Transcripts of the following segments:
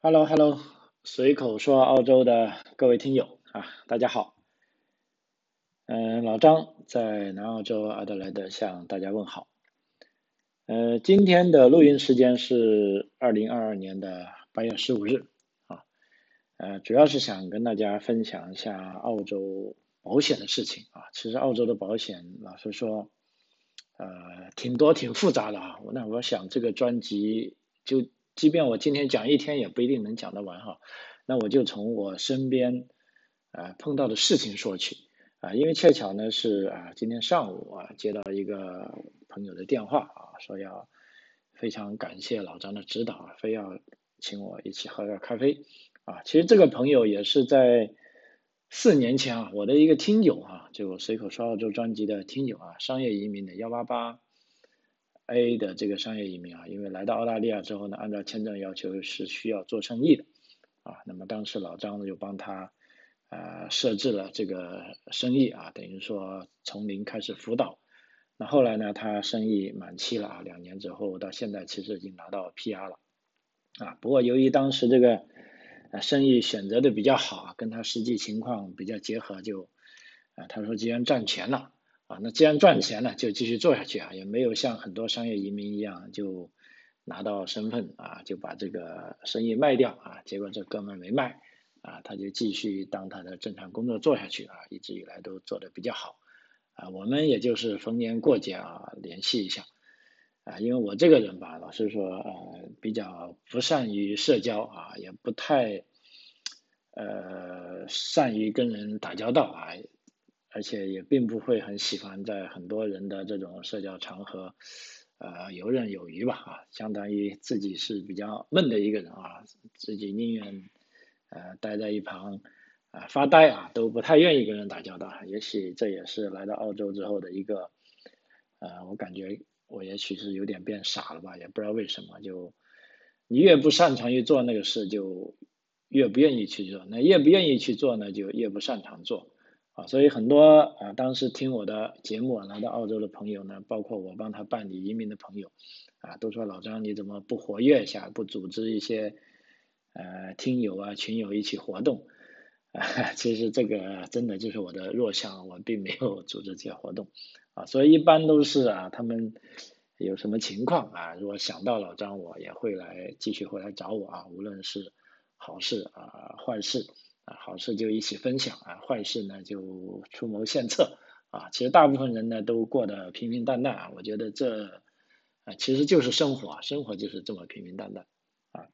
Hello，Hello，随口说澳洲的各位听友啊，大家好。嗯，老张在南澳洲阿德莱德向大家问好。呃，今天的录音时间是二零二二年的八月十五日啊。呃，主要是想跟大家分享一下澳洲保险的事情啊。其实澳洲的保险，老实说，呃，挺多挺复杂的啊。那我想这个专辑就。即便我今天讲一天也不一定能讲得完哈，那我就从我身边啊碰到的事情说起啊，因为恰巧呢是啊今天上午啊接到一个朋友的电话啊，说要非常感谢老张的指导啊，非要请我一起喝个咖啡啊。其实这个朋友也是在四年前啊，我的一个听友啊，就随口说澳洲专辑的听友啊，商业移民的幺八八。A 的这个商业移民啊，因为来到澳大利亚之后呢，按照签证要求是需要做生意的啊。那么当时老张呢就帮他呃设置了这个生意啊，等于说从零开始辅导。那后来呢，他生意满期了啊，两年之后到现在其实已经拿到 PR 了啊。不过由于当时这个生意选择的比较好啊，跟他实际情况比较结合，就啊他说既然赚钱了。啊，那既然赚钱了，就继续做下去啊，也没有像很多商业移民一样就拿到身份啊，就把这个生意卖掉啊。结果这哥们没卖啊，他就继续当他的正常工作做下去啊，一直以来都做得比较好啊。我们也就是逢年过节啊联系一下啊，因为我这个人吧，老实说呃比较不善于社交啊，也不太呃善于跟人打交道啊。而且也并不会很喜欢在很多人的这种社交场合，呃游刃有余吧啊，相当于自己是比较闷的一个人啊，自己宁愿呃待在一旁啊发呆啊，都不太愿意跟人打交道。也许这也是来到澳洲之后的一个，呃，我感觉我也许是有点变傻了吧，也不知道为什么，就你越不擅长于做那个事，就越不愿意去做；那越不愿意去做呢，就越不擅长做。啊，所以很多啊，当时听我的节目来到澳洲的朋友呢，包括我帮他办理移民的朋友，啊，都说老张你怎么不活跃一下，不组织一些呃听友啊群友一起活动？啊，其实这个真的就是我的弱项，我并没有组织这些活动，啊，所以一般都是啊，他们有什么情况啊，如果想到老张，我也会来继续会来找我啊，无论是好事啊坏事。啊，好事就一起分享啊，坏事呢就出谋献策啊。其实大部分人呢都过得平平淡淡啊，我觉得这啊其实就是生活，生活就是这么平平淡淡啊。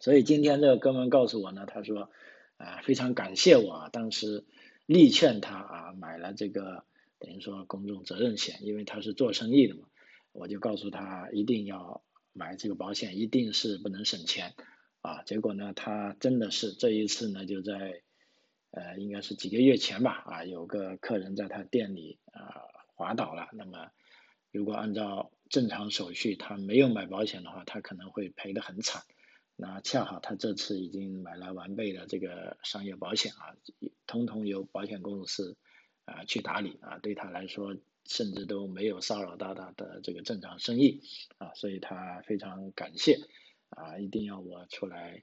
所以今天这个哥们告诉我呢，他说啊非常感谢我啊当时力劝他啊买了这个等于说公众责任险，因为他是做生意的嘛，我就告诉他一定要买这个保险，一定是不能省钱。啊，结果呢，他真的是这一次呢，就在呃，应该是几个月前吧，啊，有个客人在他店里啊滑倒了。那么，如果按照正常手续，他没有买保险的话，他可能会赔得很惨。那恰好他这次已经买了完备的这个商业保险啊，通通由保险公司啊去打理啊，对他来说甚至都没有骚扰到他的这个正常生意啊，所以他非常感谢。啊，一定要我出来，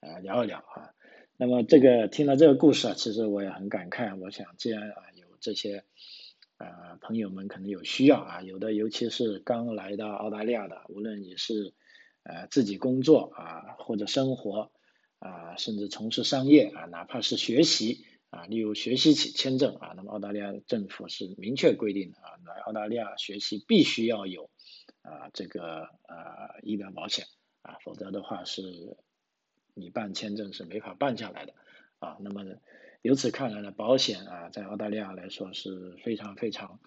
呃，聊一聊啊。那么这个听了这个故事啊，其实我也很感慨。我想，既然啊有这些，呃，朋友们可能有需要啊，有的尤其是刚来到澳大利亚的，无论你是呃自己工作啊，或者生活啊，甚至从事商业啊，哪怕是学习啊，例如学习签证啊，那么澳大利亚政府是明确规定的啊，来澳大利亚学习必须要有啊这个呃医疗保险。啊，否则的话是，你办签证是没法办下来的啊。那么由此看来呢，保险啊，在澳大利亚来说是非常非常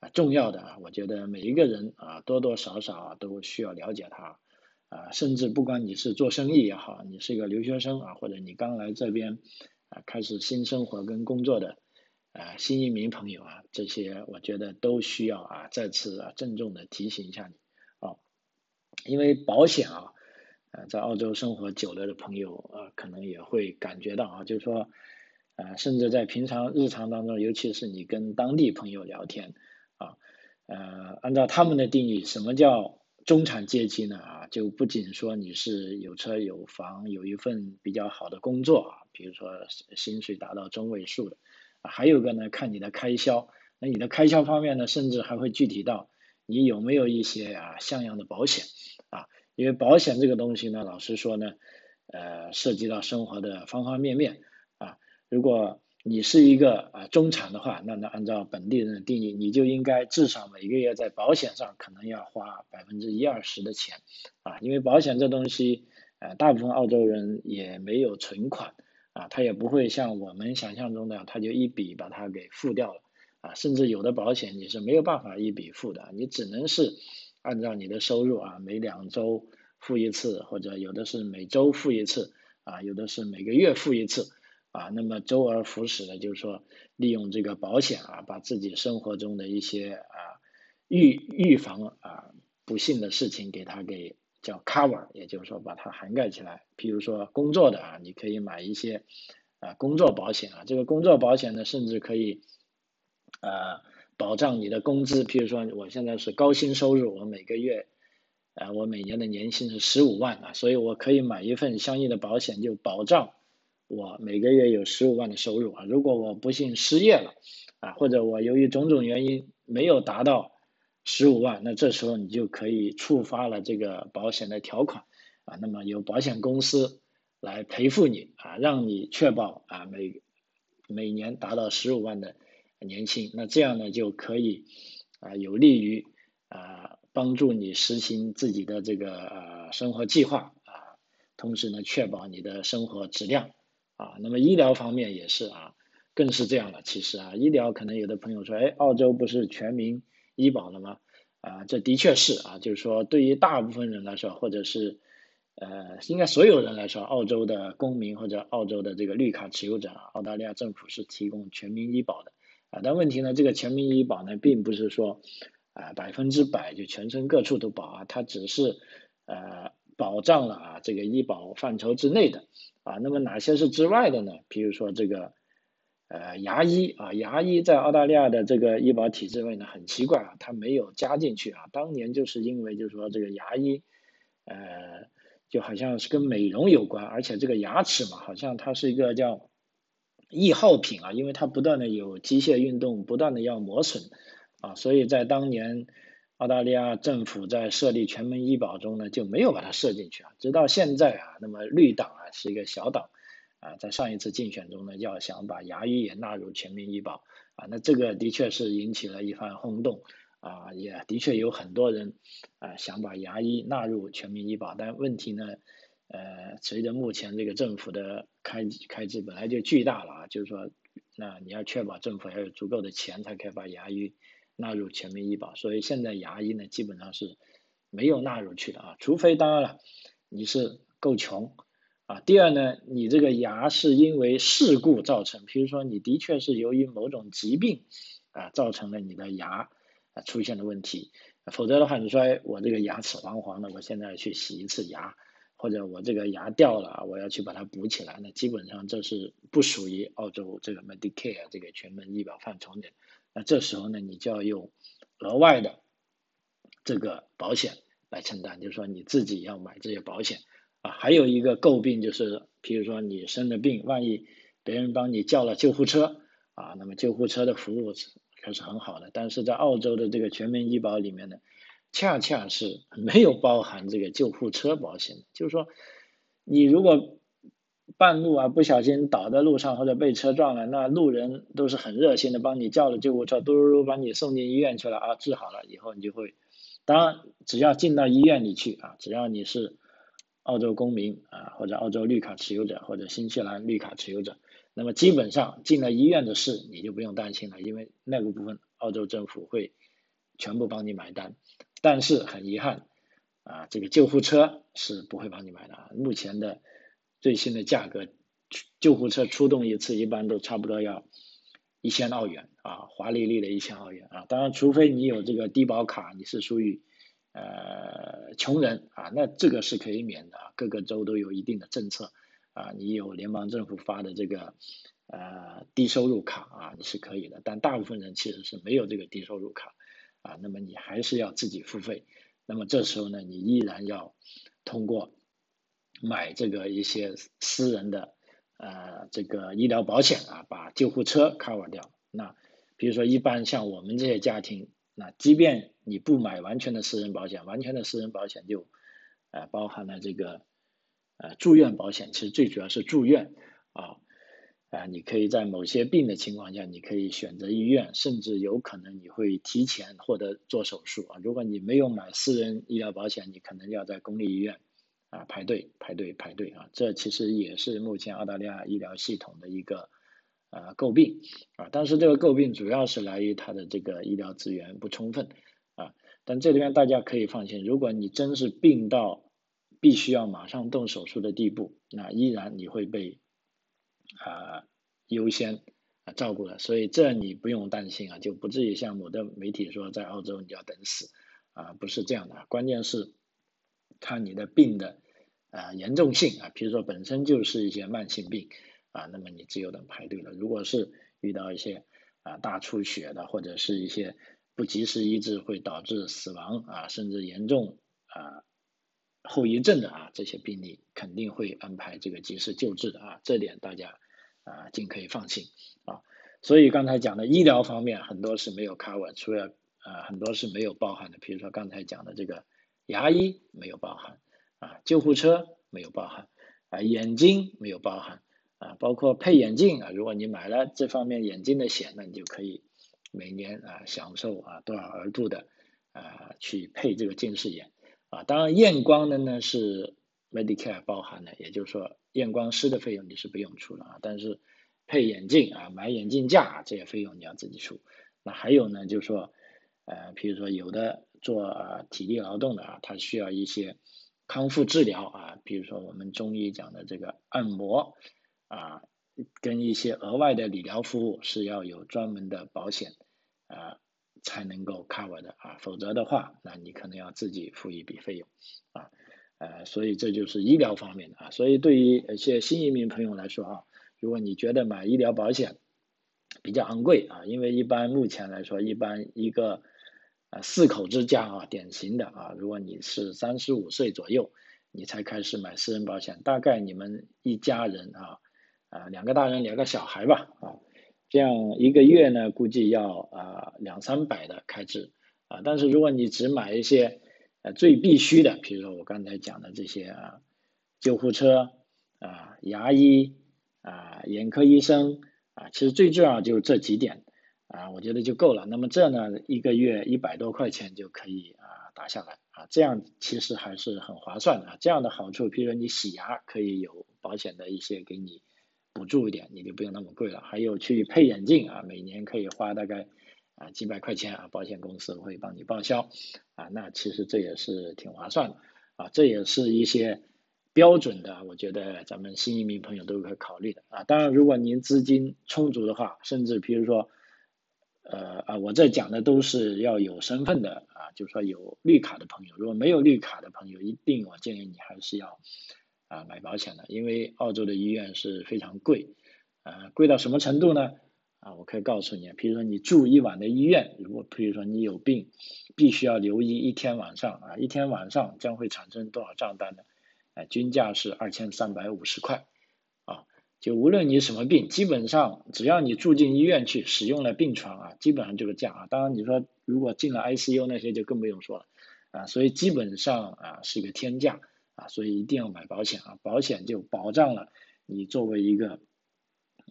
啊重要的啊。我觉得每一个人啊，多多少少都需要了解它啊。甚至不管你是做生意也好，你是一个留学生啊，或者你刚来这边啊开始新生活跟工作的啊新移民朋友啊，这些我觉得都需要啊再次啊郑重的提醒一下你啊，因为保险啊。呃，在澳洲生活久了的朋友啊，可能也会感觉到啊，就是说，呃，甚至在平常日常当中，尤其是你跟当地朋友聊天啊，呃，按照他们的定义，什么叫中产阶级呢？啊，就不仅说你是有车有房，有一份比较好的工作啊，比如说薪水达到中位数的，还有个呢看你的开销，那你的开销方面呢，甚至还会具体到你有没有一些啊像样的保险啊，因为保险这个东西呢，老实说呢，呃，涉及到生活的方方面面啊，如果你是一个啊中产的话，那那按照本地人的定义，你就应该至少每个月在保险上可能要花百分之一二十的钱，啊，因为保险这东西，呃，大部分澳洲人也没有存款，啊，他也不会像我们想象中的，他就一笔把它给付掉了，啊，甚至有的保险你是没有办法一笔付的，你只能是按照你的收入啊，每两周付一次，或者有的是每周付一次，啊，有的是每个月付一次。啊，那么周而复始的，就是说利用这个保险啊，把自己生活中的一些啊预预防啊不幸的事情给它给叫 cover，也就是说把它涵盖起来。譬如说工作的啊，你可以买一些啊工作保险啊，这个工作保险呢，甚至可以呃保障你的工资。譬如说我现在是高薪收入，我每个月啊我每年的年薪是十五万啊，所以我可以买一份相应的保险，就保障。我每个月有十五万的收入啊，如果我不幸失业了啊，或者我由于种种原因没有达到十五万，那这时候你就可以触发了这个保险的条款啊，那么由保险公司来赔付你啊，让你确保啊每每年达到十五万的年轻，那这样呢就可以啊有利于啊帮助你实行自己的这个呃生活计划啊，同时呢确保你的生活质量。啊，那么医疗方面也是啊，更是这样了。其实啊，医疗可能有的朋友说，哎，澳洲不是全民医保了吗？啊，这的确是啊，就是说对于大部分人来说，或者是呃，应该所有人来说，澳洲的公民或者澳洲的这个绿卡持有者，澳大利亚政府是提供全民医保的啊。但问题呢，这个全民医保呢，并不是说啊百分之百就全村各处都保啊，它只是呃保障了啊这个医保范畴之内的。啊，那么哪些是之外的呢？比如说这个，呃，牙医啊，牙医在澳大利亚的这个医保体制内呢，很奇怪啊，它没有加进去啊。当年就是因为就是说这个牙医，呃，就好像是跟美容有关，而且这个牙齿嘛，好像它是一个叫易耗品啊，因为它不断的有机械运动，不断的要磨损啊，所以在当年。澳大利亚政府在设立全民医保中呢，就没有把它设进去啊。直到现在啊，那么绿党啊是一个小党啊，在上一次竞选中呢，要想把牙医也纳入全民医保啊，那这个的确是引起了一番轰动啊，也的确有很多人啊想把牙医纳入全民医保，但问题呢，呃，随着目前这个政府的开开支本来就巨大了啊，就是说，那你要确保政府要有足够的钱才可以把牙医。纳入全民医保，所以现在牙医呢基本上是没有纳入去的啊，除非当然了你是够穷啊。第二呢，你这个牙是因为事故造成，比如说你的确是由于某种疾病啊造成了你的牙啊出现了问题，否则的话你说我这个牙齿黄黄的，我现在去洗一次牙，或者我这个牙掉了，我要去把它补起来，那基本上这是不属于澳洲这个 Medicare 这个全民医保范畴的。那这时候呢，你就要用额外的这个保险来承担，就是说你自己要买这些保险啊。还有一个诟病就是，比如说你生了病，万一别人帮你叫了救护车啊，那么救护车的服务可是很好的，但是在澳洲的这个全民医保里面呢，恰恰是没有包含这个救护车保险，就是说你如果半路啊，不小心倒在路上或者被车撞了，那路人都是很热心的，帮你叫了救护车，嘟嘟嘟把你送进医院去了啊，治好了以后你就会，当然只要进到医院里去啊，只要你是澳洲公民啊，或者澳洲绿卡持有者或者新西兰绿卡持有者，那么基本上进了医院的事你就不用担心了，因为那个部分澳洲政府会全部帮你买单。但是很遗憾啊，这个救护车是不会帮你买的啊，目前的。最新的价格，救护车出动一次一般都差不多要一千澳元啊，华丽丽的一千澳元啊。当然，除非你有这个低保卡，你是属于呃穷人啊，那这个是可以免的。各个州都有一定的政策啊，你有联邦政府发的这个呃低收入卡啊，你是可以的。但大部分人其实是没有这个低收入卡啊，那么你还是要自己付费那么这时候呢，你依然要通过买这个一些私人的呃这个医疗保险啊，把救护车 cover 掉。那比如说一般像我们这些家庭，那即便你不买完全的私人保险，完全的私人保险就呃包含了这个呃住院保险，其实最主要是住院啊。啊，你可以在某些病的情况下，你可以选择医院，甚至有可能你会提前获得做手术啊。如果你没有买私人医疗保险，你可能要在公立医院啊排队排队排队啊。这其实也是目前澳大利亚医疗系统的一个啊诟病啊。但是这个诟病主要是来于它的这个医疗资源不充分啊。但这里面大家可以放心，如果你真是病到必须要马上动手术的地步，那依然你会被。啊，优先啊照顾了，所以这你不用担心啊，就不至于像某的媒体说在澳洲你要等死啊，不是这样的，关键是看你的病的啊严重性啊，比如说本身就是一些慢性病啊，那么你只有等排队了。如果是遇到一些啊大出血的，或者是一些不及时医治会导致死亡啊，甚至严重啊。后遗症的啊，这些病例肯定会安排这个及时救治的啊，这点大家啊尽可以放心啊。所以刚才讲的医疗方面很多是没有 cover，除了啊很多是没有包含的，比如说刚才讲的这个牙医没有包含啊，救护车没有包含啊，眼睛没有包含啊，包括配眼镜啊，如果你买了这方面眼镜的险，那你就可以每年啊享受啊多少额度的啊去配这个近视眼。啊，当然验光的呢是 Medicare 包含的，也就是说验光师的费用你是不用出了啊，但是配眼镜啊、买眼镜架这些费用你要自己出。那还有呢，就是说呃，比如说有的做啊体力劳动的啊，他需要一些康复治疗啊，比如说我们中医讲的这个按摩啊，跟一些额外的理疗服务是要有专门的保险啊。才能够 cover 的啊，否则的话，那你可能要自己付一笔费用啊，呃，所以这就是医疗方面的啊，所以对于一些新移民朋友来说啊，如果你觉得买医疗保险比较昂贵啊，因为一般目前来说，一般一个啊四口之家啊，典型的啊，如果你是三十五岁左右，你才开始买私人保险，大概你们一家人啊啊两个大人两个小孩吧啊。这样一个月呢，估计要啊两三百的开支啊，但是如果你只买一些呃最必须的，比如说我刚才讲的这些啊，救护车啊，牙医啊，眼科医生啊，其实最重要就是这几点啊，我觉得就够了。那么这呢，一个月一百多块钱就可以啊打下来啊，这样其实还是很划算的。这样的好处，比如说你洗牙可以有保险的一些给你。补助一点，你就不用那么贵了。还有去配眼镜啊，每年可以花大概啊几百块钱啊，保险公司会帮你报销啊，那其实这也是挺划算的啊。这也是一些标准的，我觉得咱们新移民朋友都可以考虑的啊。当然，如果您资金充足的话，甚至比如说呃啊，我这讲的都是要有身份的啊，就是说有绿卡的朋友。如果没有绿卡的朋友，一定我建议你还是要。啊，买保险的，因为澳洲的医院是非常贵，啊，贵到什么程度呢？啊，我可以告诉你，比如说你住一晚的医院，如果比如说你有病，必须要留医一天晚上，啊，一天晚上将会产生多少账单呢？啊，均价是二千三百五十块，啊，就无论你什么病，基本上只要你住进医院去，使用了病床啊，基本上这个价啊，当然你说如果进了 ICU 那些就更不用说了，啊，所以基本上啊是一个天价。啊，所以一定要买保险啊！保险就保障了你作为一个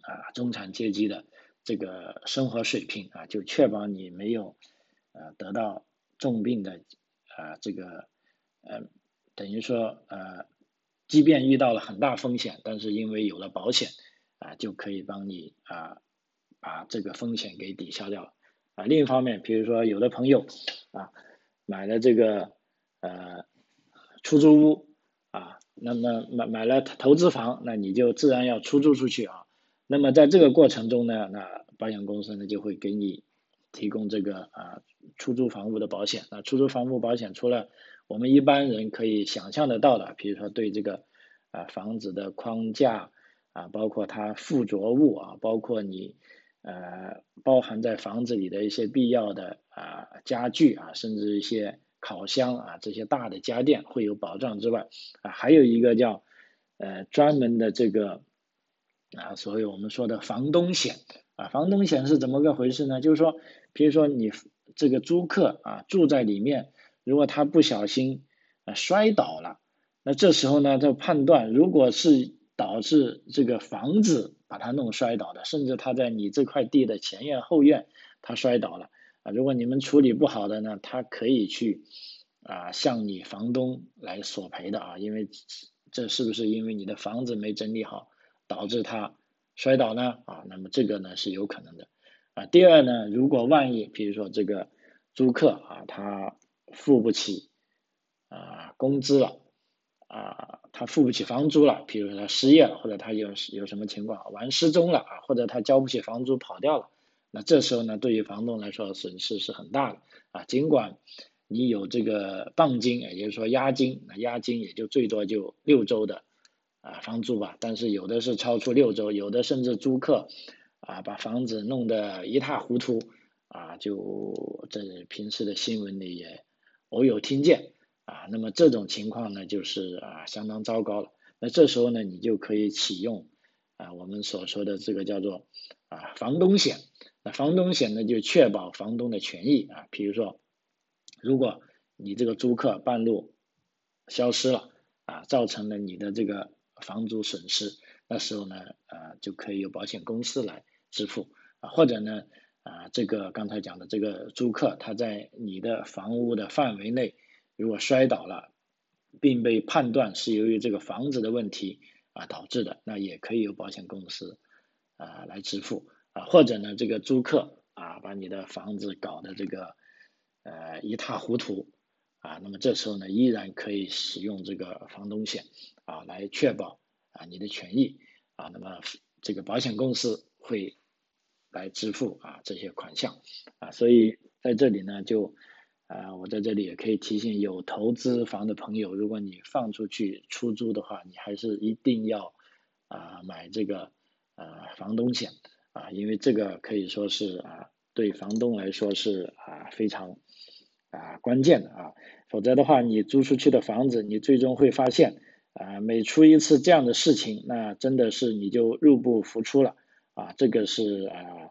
啊中产阶级的这个生活水平啊，就确保你没有呃得到重病的啊这个呃等于说呃，即便遇到了很大风险，但是因为有了保险啊，就可以帮你啊把这个风险给抵消掉了啊。另一方面，比如说有的朋友啊买了这个呃出租屋。啊，那么买买了投资房，那你就自然要出租出去啊。那么在这个过程中呢，那保险公司呢就会给你提供这个啊出租房屋的保险。那出租房屋保险除了我们一般人可以想象得到的，比如说对这个啊房子的框架啊，包括它附着物啊，包括你呃包含在房子里的一些必要的啊家具啊，甚至一些烤箱啊这些大的家电会有保障之外，啊还有一个叫呃专门的这个啊所谓我们说的房东险啊房东险是怎么个回事呢？就是说，比如说你这个租客啊住在里面，如果他不小心啊摔倒了，那这时候呢就判断如果是导致这个房子把他弄摔倒的，甚至他在你这块地的前院后院他摔倒了啊，如果你们处理不好的呢，他可以去啊向你房东来索赔的啊，因为这是不是因为你的房子没整理好导致他摔倒呢啊？那么这个呢是有可能的啊。第二呢，如果万一比如说这个租客啊他付不起啊工资了。啊，他付不起房租了，比如说他失业了，或者他有有什么情况玩失踪了啊，或者他交不起房租跑掉了，那这时候呢，对于房东来说损失是很大的啊。尽管你有这个棒金，也就是说押金，那押金也就最多就六周的啊房租吧，但是有的是超出六周，有的甚至租客啊把房子弄得一塌糊涂啊，就这平时的新闻里也偶有听见。啊，那么这种情况呢，就是啊相当糟糕了。那这时候呢，你就可以启用啊我们所说的这个叫做啊房东险。那房东险呢，就确保房东的权益啊。比如说，如果你这个租客半路消失了啊，造成了你的这个房租损失，那时候呢啊就可以由保险公司来支付啊。或者呢啊这个刚才讲的这个租客他在你的房屋的范围内。如果摔倒了，并被判断是由于这个房子的问题啊导致的，那也可以由保险公司啊来支付啊，或者呢，这个租客啊把你的房子搞得这个呃一塌糊涂啊，那么这时候呢，依然可以使用这个房东险啊来确保啊你的权益啊，那么这个保险公司会来支付啊这些款项啊，所以在这里呢就。啊，我在这里也可以提醒有投资房的朋友，如果你放出去出租的话，你还是一定要啊买这个啊房东险啊，因为这个可以说是啊对房东来说是啊非常啊关键的啊，否则的话你租出去的房子，你最终会发现啊每出一次这样的事情，那真的是你就入不敷出了啊，这个是啊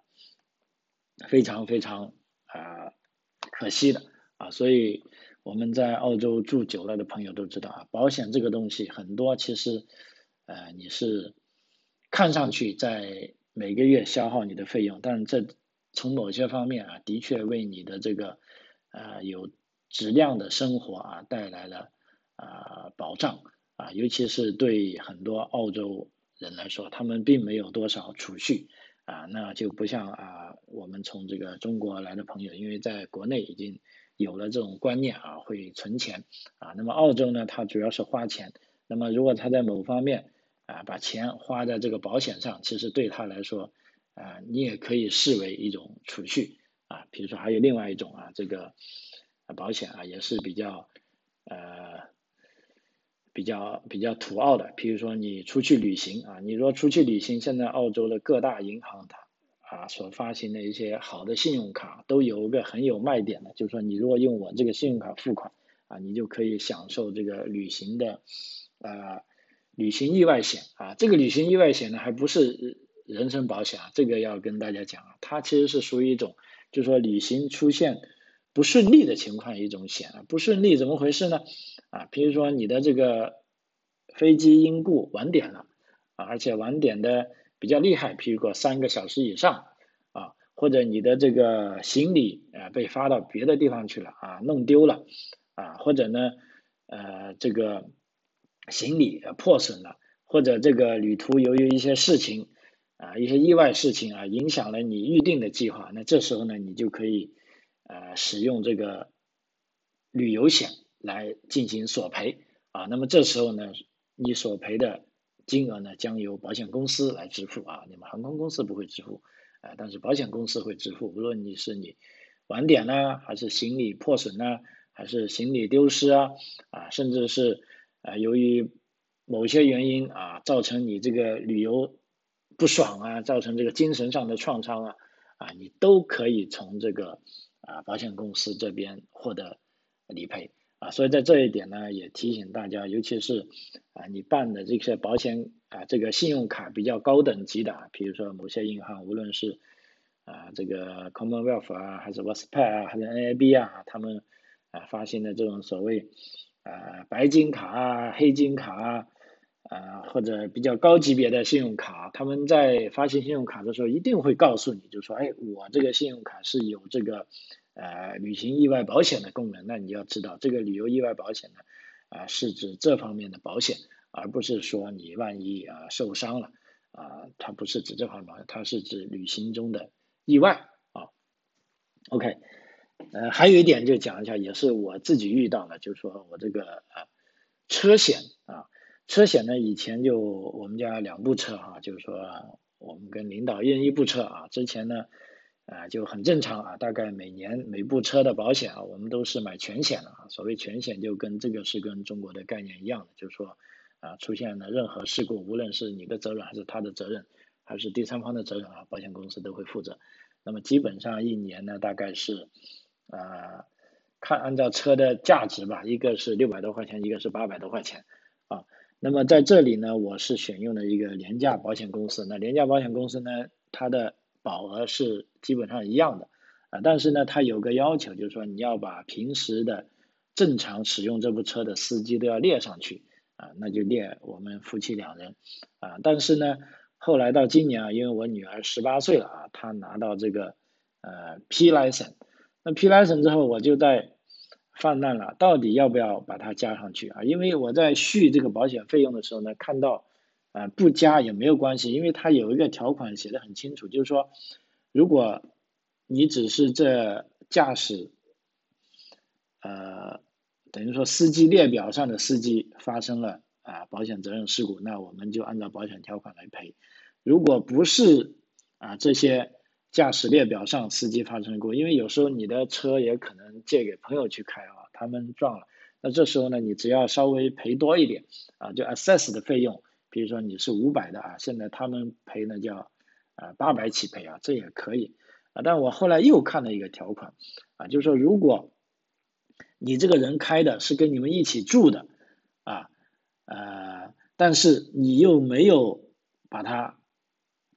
非常非常啊可惜的。啊，所以我们在澳洲住久了的朋友都知道啊，保险这个东西很多，其实呃你是看上去在每个月消耗你的费用，但这从某些方面啊，的确为你的这个呃有质量的生活啊带来了啊保障啊，尤其是对很多澳洲人来说，他们并没有多少储蓄啊，那就不像啊我们从这个中国来的朋友，因为在国内已经。有了这种观念啊，会存钱啊。那么澳洲呢，它主要是花钱。那么如果他在某方面啊，把钱花在这个保险上，其实对他来说啊，你也可以视为一种储蓄啊。比如说还有另外一种啊，这个保险啊，也是比较呃比较比较土澳的。比如说你出去旅行啊，你说出去旅行，现在澳洲的各大银行它。啊，所发行的一些好的信用卡都有一个很有卖点的，就是说你如果用我这个信用卡付款啊，你就可以享受这个旅行的啊旅行意外险啊。这个旅行意外险呢，还不是人身保险啊，这个要跟大家讲啊，它其实是属于一种，就是说旅行出现不顺利的情况一种险啊。不顺利怎么回事呢？啊，比如说你的这个飞机因故晚点了啊，而且晚点的。比较厉害，譬如说三个小时以上啊，或者你的这个行李啊被发到别的地方去了啊，弄丢了啊，或者呢呃这个行李破损了，或者这个旅途由于一些事情啊一些意外事情啊影响了你预定的计划，那这时候呢你就可以呃使用这个旅游险来进行索赔啊，那么这时候呢你索赔的。金额呢将由保险公司来支付啊，你们航空公司不会支付，啊，但是保险公司会支付。无论你是你晚点呢，还是行李破损呢，还是行李丢失啊，啊，甚至是啊由于某些原因啊造成你这个旅游不爽啊，造成这个精神上的创伤啊，啊，你都可以从这个啊保险公司这边获得理赔啊。所以在这一点呢，也提醒大家，尤其是啊你办的这些保险啊，这个信用卡比较高等级的，比如说某些银行，无论是啊这个 Commonwealth 啊，还是 Westpac 啊，还是 NAB 啊，他们啊发行的这种所谓啊白金卡啊、黑金卡啊。啊，或者比较高级别的信用卡，他们在发行信用卡的时候一定会告诉你，就说，哎，我这个信用卡是有这个呃旅行意外保险的功能，那你要知道，这个旅游意外保险呢，啊，是指这方面的保险，而不是说你万一啊受伤了，啊，它不是指这方面，它是指旅行中的意外啊。OK，呃，还有一点就讲一下，也是我自己遇到的，就是说我这个啊车险啊。车险呢，以前就我们家两部车哈，就是说我们跟领导一人一部车啊。之前呢，啊就很正常啊，大概每年每部车的保险啊，我们都是买全险的啊。所谓全险，就跟这个是跟中国的概念一样的，就是说啊出现了任何事故，无论是你的责任还是他的责任，还是第三方的责任啊，保险公司都会负责。那么基本上一年呢，大概是啊看按照车的价值吧，一个是六百多块钱，一个是八百多块钱啊。那么在这里呢，我是选用了一个廉价保险公司。那廉价保险公司呢，它的保额是基本上一样的啊，但是呢，它有个要求，就是说你要把平时的正常使用这部车的司机都要列上去啊，那就列我们夫妻两人啊。但是呢，后来到今年啊，因为我女儿十八岁了啊，她拿到这个呃 P license，那 P license 之后，我就在。泛滥了，到底要不要把它加上去啊？因为我在续这个保险费用的时候呢，看到啊不加也没有关系，因为它有一个条款写的很清楚，就是说如果你只是这驾驶呃等于说司机列表上的司机发生了啊保险责任事故，那我们就按照保险条款来赔。如果不是啊这些。驾驶列表上司机发生过，因为有时候你的车也可能借给朋友去开啊，他们撞了，那这时候呢，你只要稍微赔多一点啊，就 assess 的费用，比如说你是五百的啊，现在他们赔呢叫啊八百起赔啊，这也可以啊。但我后来又看了一个条款啊，就是说如果你这个人开的是跟你们一起住的啊呃，但是你又没有把它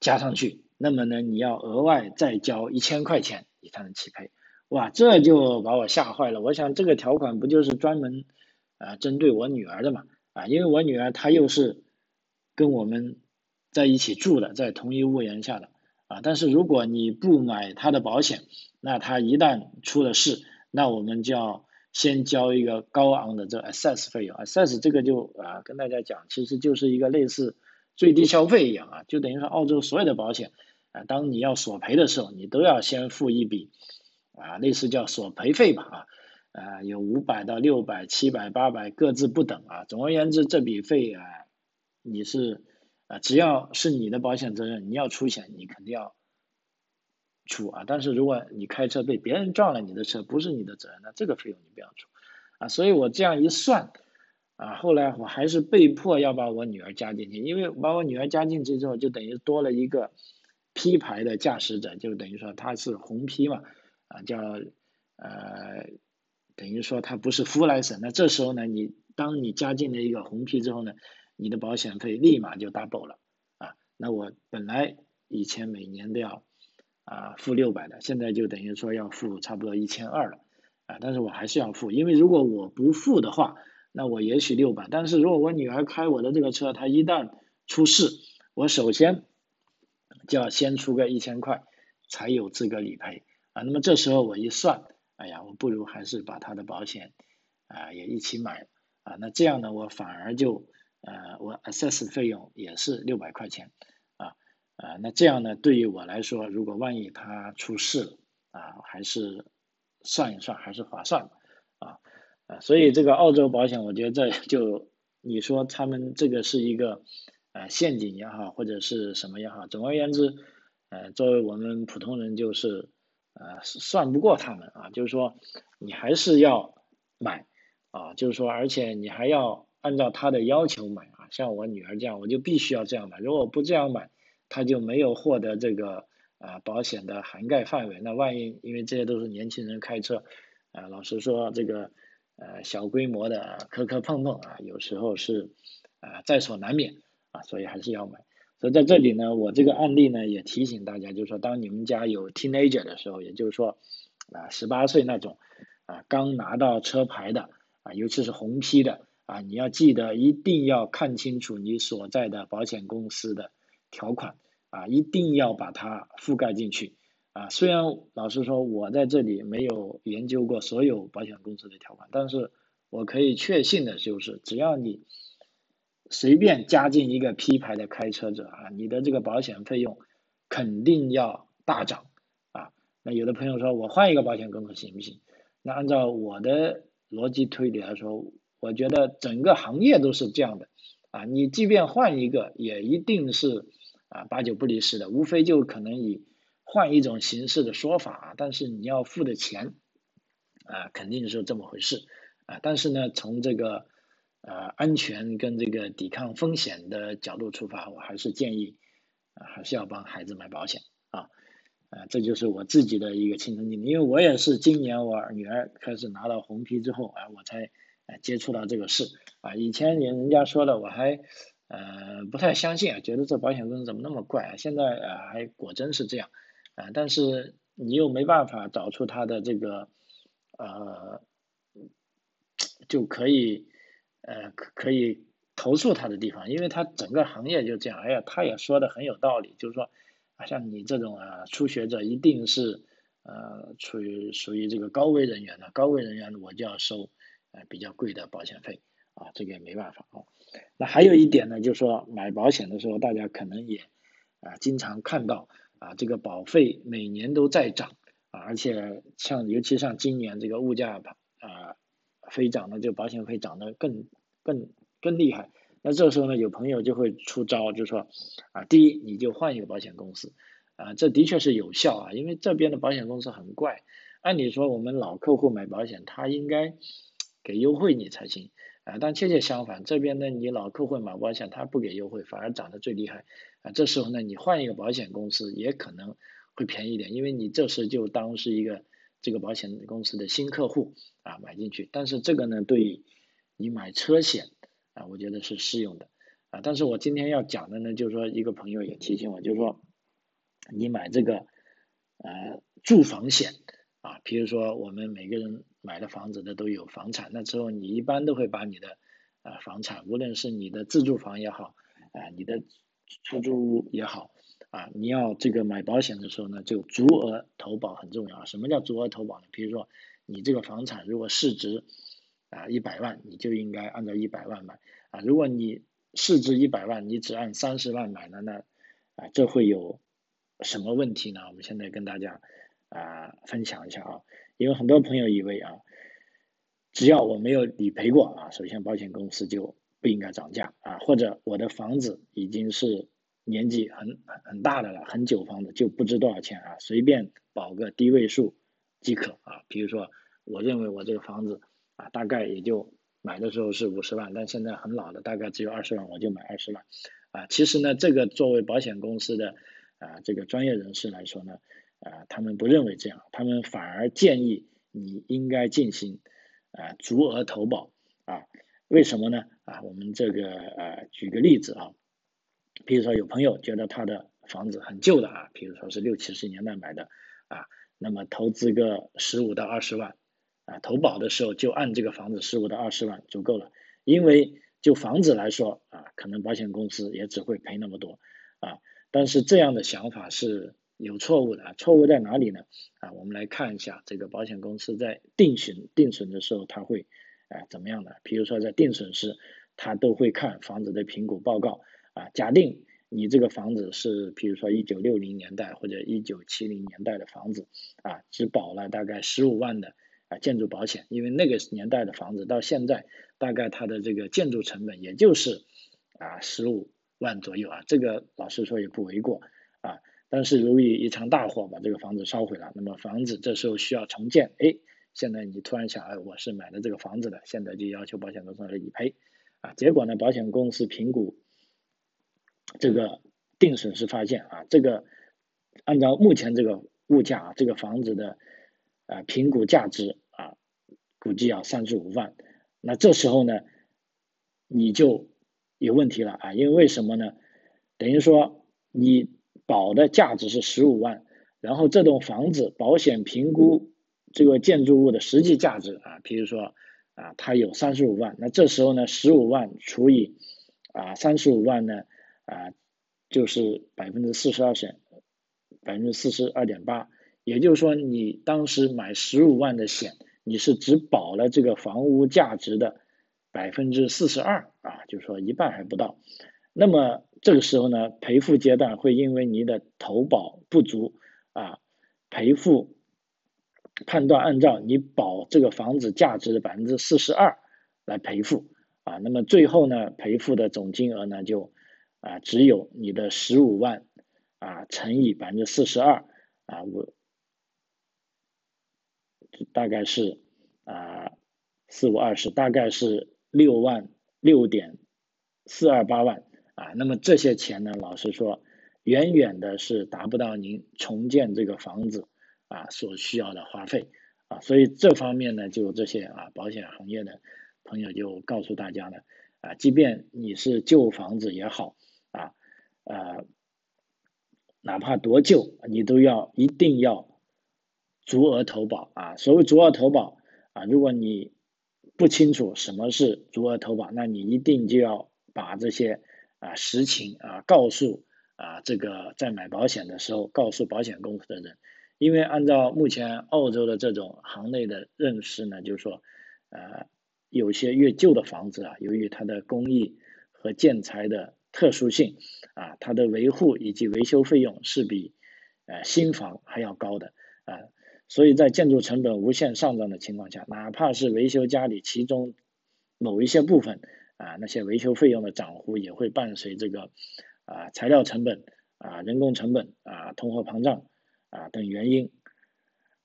加上去。那么呢，你要额外再交一千块钱，你才能起赔。哇，这就把我吓坏了。我想这个条款不就是专门啊针对我女儿的嘛？啊，因为我女儿她又是跟我们在一起住的，在同一屋檐下的啊。但是如果你不买他的保险，那他一旦出了事，那我们就要先交一个高昂的这 assess 费用。assess 这个就啊跟大家讲，其实就是一个类似最低消费一样啊，就等于说澳洲所有的保险。啊，当你要索赔的时候，你都要先付一笔啊，类似叫索赔费吧啊，啊，有五百到六百、七百、八百，各自不等啊。总而言之，这笔费啊，你是啊，只要是你的保险责任，你要出险，你肯定要出啊。但是如果你开车被别人撞了你的车，不是你的责任，那这个费用你不要出啊。所以我这样一算啊，后来我还是被迫要把我女儿加进去，因为把我女儿加进去之后，就等于多了一个。P 牌的驾驶者就等于说他是红 P 嘛，啊叫呃等于说他不是 full license，那这时候呢，你当你加进了一个红 P 之后呢，你的保险费立马就 double 了啊，那我本来以前每年都要啊付六百的，现在就等于说要付差不多一千二了啊，但是我还是要付，因为如果我不付的话，那我也许六百，但是如果我女儿开我的这个车，她一旦出事，我首先。就要先出个一千块，才有资格理赔啊。那么这时候我一算，哎呀，我不如还是把他的保险啊也一起买啊。那这样呢，我反而就呃我 assess 费用也是六百块钱啊啊。那这样呢，对于我来说，如果万一他出事了啊，还是算一算还是划算啊啊。所以这个澳洲保险，我觉得这就你说他们这个是一个。呃，陷阱也好，或者是什么也好，总而言之，呃，作为我们普通人，就是呃，算不过他们啊。就是说，你还是要买啊，就是说，而且你还要按照他的要求买啊。像我女儿这样，我就必须要这样买。如果不这样买，他就没有获得这个啊保险的涵盖范围。那万一因为这些都是年轻人开车啊，老实说，这个呃小规模的磕磕碰碰啊，有时候是啊在所难免啊，所以还是要买。所以在这里呢，我这个案例呢也提醒大家，就是说当你们家有 teenager 的时候，也就是说啊十八岁那种啊刚拿到车牌的啊，尤其是红批的啊，你要记得一定要看清楚你所在的保险公司的条款啊，一定要把它覆盖进去。啊，虽然老实说，我在这里没有研究过所有保险公司的条款，但是我可以确信的就是，只要你随便加进一个 P 牌的开车者啊，你的这个保险费用肯定要大涨啊。那有的朋友说我换一个保险公司行不行？那按照我的逻辑推理来说，我觉得整个行业都是这样的啊。你即便换一个，也一定是啊八九不离十的，无非就可能以。换一种形式的说法，啊但是你要付的钱啊，肯定是这么回事啊。但是呢，从这个呃安全跟这个抵抗风险的角度出发，我还是建议啊，还是要帮孩子买保险啊啊，这就是我自己的一个亲身经历。因为我也是今年我女儿开始拿到红皮之后啊，我才接触到这个事啊。以前人家说的，我还呃不太相信啊，觉得这保险公司怎么那么怪啊？现在啊，还果真是这样。啊，但是你又没办法找出他的这个呃，就可以呃可可以投诉他的地方，因为他整个行业就这样。哎呀，他也说的很有道理，就是说啊，像你这种啊初学者，一定是呃处于属于这个高危人员的，高危人员我就要收比较贵的保险费啊，这个也没办法啊。那还有一点呢，就是说买保险的时候，大家可能也啊经常看到。啊，这个保费每年都在涨啊，而且像尤其像今年这个物价啊飞涨呢，就保险费涨得更更更厉害。那这时候呢，有朋友就会出招，就说啊，第一你就换一个保险公司啊，这的确是有效啊，因为这边的保险公司很怪。按理说我们老客户买保险，他应该给优惠你才行。啊，但恰恰相反，这边呢，你老客户买保险，他不给优惠，反而涨得最厉害。啊，这时候呢，你换一个保险公司也可能会便宜点，因为你这时就当是一个这个保险公司的新客户啊，买进去。但是这个呢，对你买车险啊，我觉得是适用的啊。但是我今天要讲的呢，就是说一个朋友也提醒我，就是说你买这个呃住房险啊，比如说我们每个人。买的房子的都有房产，那之后你一般都会把你的啊房产，无论是你的自住房也好，啊你的出租屋也好，啊你要这个买保险的时候呢，就足额投保很重要。什么叫足额投保呢？比如说你这个房产如果市值啊一百万，你就应该按照一百万买啊。如果你市值一百万，你只按三十万买了呢，啊这会有什么问题呢？我们现在跟大家啊分享一下啊。因为很多朋友以为啊，只要我没有理赔过啊，首先保险公司就不应该涨价啊，或者我的房子已经是年纪很很大的了，很久房子就不值多少钱啊，随便保个低位数即可啊。比如说，我认为我这个房子啊，大概也就买的时候是五十万，但现在很老的，大概只有二十万，我就买二十万啊。其实呢，这个作为保险公司的啊这个专业人士来说呢。啊，他们不认为这样，他们反而建议你应该进行啊足额投保啊，为什么呢？啊，我们这个呃举个例子啊，比如说有朋友觉得他的房子很旧的啊，比如说是六七十年代买的啊，那么投资个十五到二十万啊，投保的时候就按这个房子十五到二十万足够了，因为就房子来说啊，可能保险公司也只会赔那么多啊，但是这样的想法是。有错误的啊，错误在哪里呢？啊，我们来看一下这个保险公司在定损定损的时候，它会啊怎么样的？比如说在定损时，它都会看房子的评估报告啊。假定你这个房子是，比如说一九六零年代或者一九七零年代的房子啊，只保了大概十五万的啊建筑保险，因为那个年代的房子到现在大概它的这个建筑成本也就是啊十五万左右啊，这个老实说也不为过啊。但是由于一场大火把这个房子烧毁了，那么房子这时候需要重建，哎，现在你突然想，哎，我是买了这个房子的，现在就要求保险公司来理赔，啊，结果呢，保险公司评估这个定损失发现啊，这个按照目前这个物价啊，这个房子的啊评估价值啊，估计要三十五万，那这时候呢，你就有问题了啊，因为为什么呢？等于说你保的价值是十五万，然后这栋房子保险评估这个建筑物的实际价值啊，比如说啊，它有三十五万，那这时候呢，十五万除以啊三十五万呢啊，就是百分之四十二险，百分之四十二点八，也就是说你当时买十五万的险。你是只保了这个房屋价值的百分之四十二啊，就是说一半还不到。那么这个时候呢，赔付阶段会因为你的投保不足啊，赔付判断按照你保这个房子价值的百分之四十二来赔付啊。那么最后呢，赔付的总金额呢就啊只有你的十五万啊乘以百分之四十二啊我。大概是啊四五二十，大概是六万六点四二八万啊。那么这些钱呢，老实说，远远的是达不到您重建这个房子啊所需要的花费啊。所以这方面呢，就这些啊保险行业的朋友就告诉大家呢啊，即便你是旧房子也好啊呃，哪怕多旧，你都要一定要。足额投保啊，所谓足额投保啊，如果你不清楚什么是足额投保，那你一定就要把这些啊实情啊告诉啊这个在买保险的时候告诉保险公司的人，因为按照目前澳洲的这种行内的认识呢，就是说呃有些越旧的房子啊，由于它的工艺和建材的特殊性啊，它的维护以及维修费用是比呃新房还要高的啊。所以在建筑成本无限上涨的情况下，哪怕是维修家里其中某一些部分啊，那些维修费用的涨幅也会伴随这个啊材料成本啊人工成本啊通货膨胀啊等原因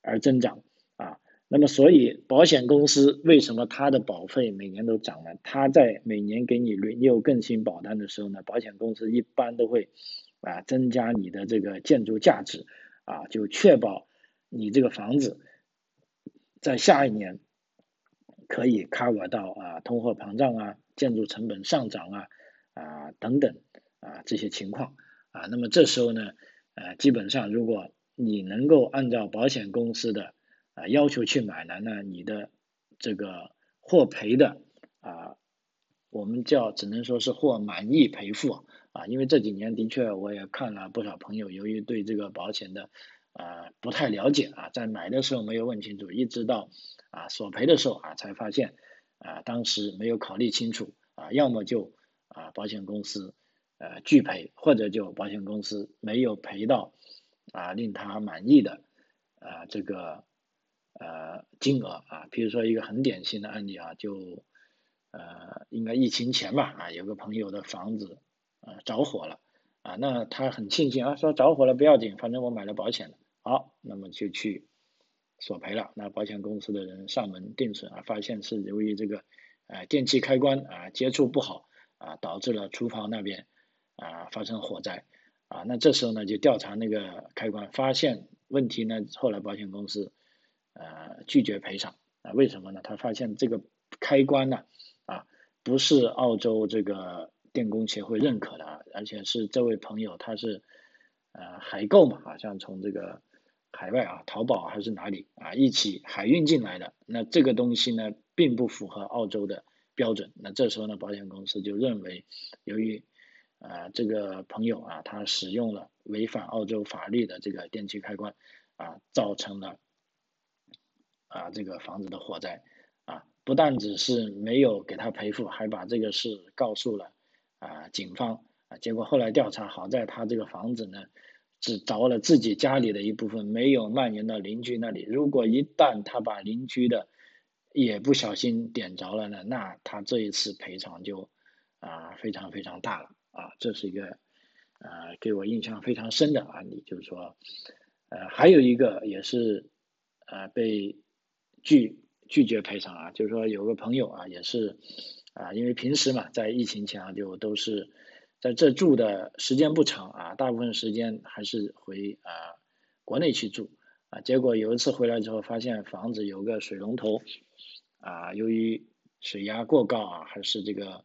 而增长啊。那么，所以保险公司为什么它的保费每年都涨呢？它在每年给你 renew 更新保单的时候呢，保险公司一般都会啊增加你的这个建筑价值啊，就确保。你这个房子在下一年可以 cover 到啊通货膨胀啊建筑成本上涨啊啊等等啊这些情况。啊那么这时候呢呃基本上如果你能够按照保险公司的啊要求去买呢那你的这个获赔的啊我们叫只能说是获满意赔付啊因为这几年的确我也看了不少朋友由于对这个保险的啊，不太了解啊，在买的时候没有问清楚，一直到啊索赔的时候啊才发现啊当时没有考虑清楚啊，要么就啊保险公司呃拒赔，或者就保险公司没有赔到啊令他满意的啊这个呃金额啊，比如说一个很典型的案例啊，就呃应该疫情前吧啊，有个朋友的房子啊着火了。啊，那他很庆幸啊，说着火了不要紧，反正我买了保险了。好，那么就去索赔了。那保险公司的人上门定损啊，发现是由于这个呃电器开关啊接触不好啊，导致了厨房那边啊发生火灾啊。那这时候呢就调查那个开关，发现问题呢，后来保险公司呃拒绝赔偿啊。为什么呢？他发现这个开关呢啊不是澳洲这个。电工协会认可的，而且是这位朋友他是呃海购嘛，好像从这个海外啊淘宝还是哪里啊一起海运进来的，那这个东西呢并不符合澳洲的标准，那这时候呢保险公司就认为，由于啊这个朋友啊他使用了违反澳洲法律的这个电器开关啊，造成了啊这个房子的火灾啊，不但只是没有给他赔付，还把这个事告诉了。啊，警方啊，结果后来调查，好在他这个房子呢，只着了自己家里的一部分，没有蔓延到邻居那里。如果一旦他把邻居的也不小心点着了呢，那他这一次赔偿就啊非常非常大了啊。这是一个啊给我印象非常深的案例，就是说，呃，还有一个也是啊被拒拒绝赔偿啊，就是说有个朋友啊也是。啊，因为平时嘛，在疫情前啊，就都是在这住的时间不长啊，大部分时间还是回啊国内去住啊。结果有一次回来之后，发现房子有个水龙头啊，由于水压过高啊，还是这个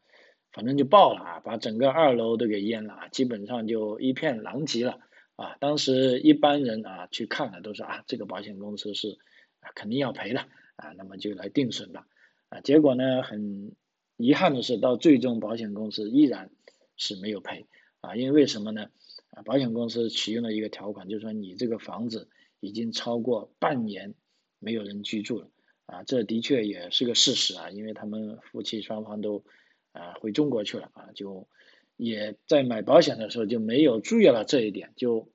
反正就爆了啊，把整个二楼都给淹了，基本上就一片狼藉了啊。当时一般人啊去看了都说啊，这个保险公司是啊肯定要赔的啊，那么就来定损吧啊。结果呢，很遗憾的是，到最终保险公司依然是没有赔啊，因为为什么呢？啊，保险公司启用了一个条款，就是说你这个房子已经超过半年没有人居住了，啊，这的确也是个事实啊，因为他们夫妻双方都啊回中国去了啊，就也在买保险的时候就没有注意了这一点，就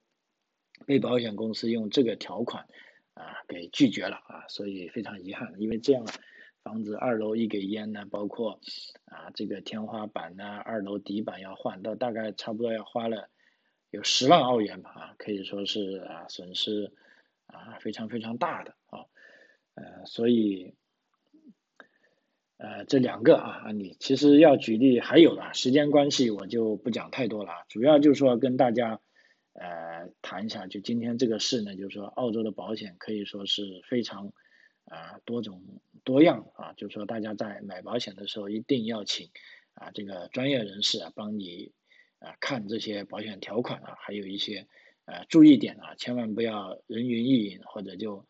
被保险公司用这个条款啊给拒绝了啊，所以非常遗憾，因为这样房子二楼一给淹呢，包括啊这个天花板呢，二楼底板要换，到大概差不多要花了。有十万澳元吧，可以说是啊损失啊非常非常大的啊，呃，所以呃这两个啊案例，其实要举例还有的，时间关系我就不讲太多了，主要就是说跟大家呃谈一下，就今天这个事呢，就是说澳洲的保险可以说是非常啊多种多样啊，就是说大家在买保险的时候一定要请啊这个专业人士啊帮你。啊，看这些保险条款啊，还有一些呃注意点啊，千万不要人云亦云，或者就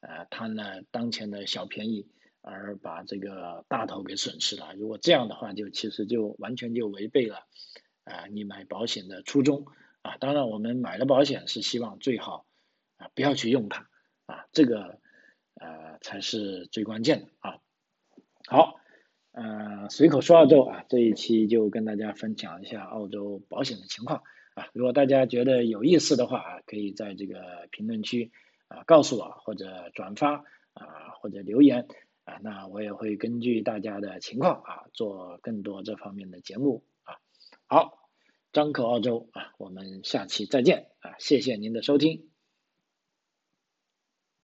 呃贪了当前的小便宜，而把这个大头给损失了。如果这样的话，就其实就完全就违背了啊你买保险的初衷啊。当然，我们买了保险是希望最好啊不要去用它啊，这个呃才是最关键的啊。好。呃，随口说澳洲啊，这一期就跟大家分享一下澳洲保险的情况啊。如果大家觉得有意思的话啊，可以在这个评论区啊告诉我，或者转发啊，或者留言啊，那我也会根据大家的情况啊，做更多这方面的节目啊。好，张口澳洲啊，我们下期再见啊，谢谢您的收听。